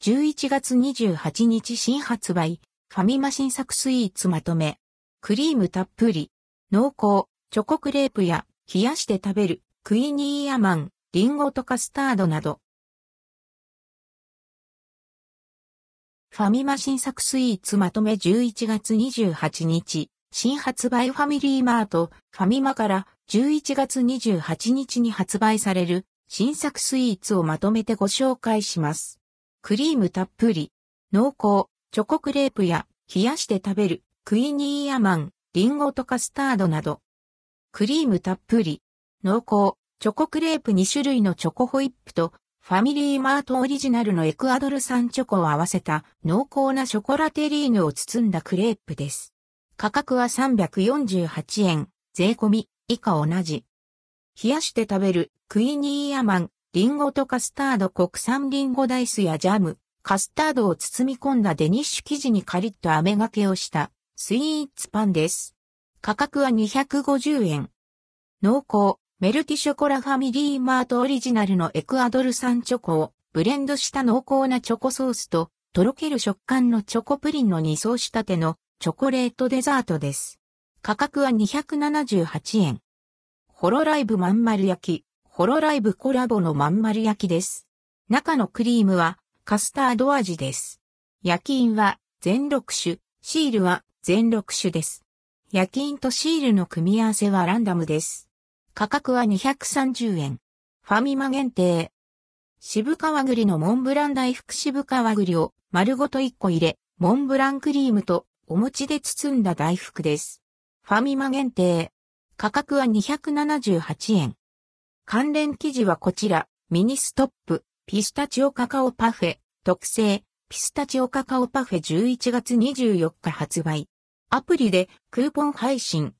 11月28日新発売、ファミマ新作スイーツまとめ。クリームたっぷり、濃厚、チョコクレープや冷やして食べる。クイニーアマン、リンゴとカスタードなど。ファミマ新作スイーツまとめ。11月28日、新発売。ファミリーマート、ファミマから。11月28日に発売される。新作スイーツをまとめてご紹介します。クリームたっぷり、濃厚、チョコクレープや冷やして食べる。クイニーアマン、リンゴとカスタードなど。クリームたっぷり、濃厚、チョコクレープ2種類のチョコホイップとファミリーマートオリジナルのエクアドル産チョコを合わせた濃厚なショコラテリーヌを包んだクレープです。価格は348円、税込み、以下同じ。冷やして食べる。クイニーアマン、リンゴとカスタード国産リンゴダイスやジャム、カスタードを包み込んだデニッシュ生地にカリッと飴がけをしたスイーツパンです。価格は250円。濃厚、メルティショコラファミリーマートオリジナルのエクアドル産チョコをブレンドした濃厚なチョコソースととろける食感のチョコプリンの2層仕立てのチョコレートデザートです。価格は278円。ホロライブまん丸焼き、ホロライブコラボのまん丸焼きです。中のクリームはカスタード味です。焼き印は全6種、シールは全6種です。焼き印とシールの組み合わせはランダムです。価格は230円。ファミマ限定。渋皮栗のモンブラン大福渋皮栗を丸ごと1個入れ、モンブランクリームとお餅で包んだ大福です。ファミマ限定。価格は278円。関連記事はこちら、ミニストップ、ピスタチオカカオパフェ、特製、ピスタチオカカオパフェ。11月24日発売。アプリでクーポン配信、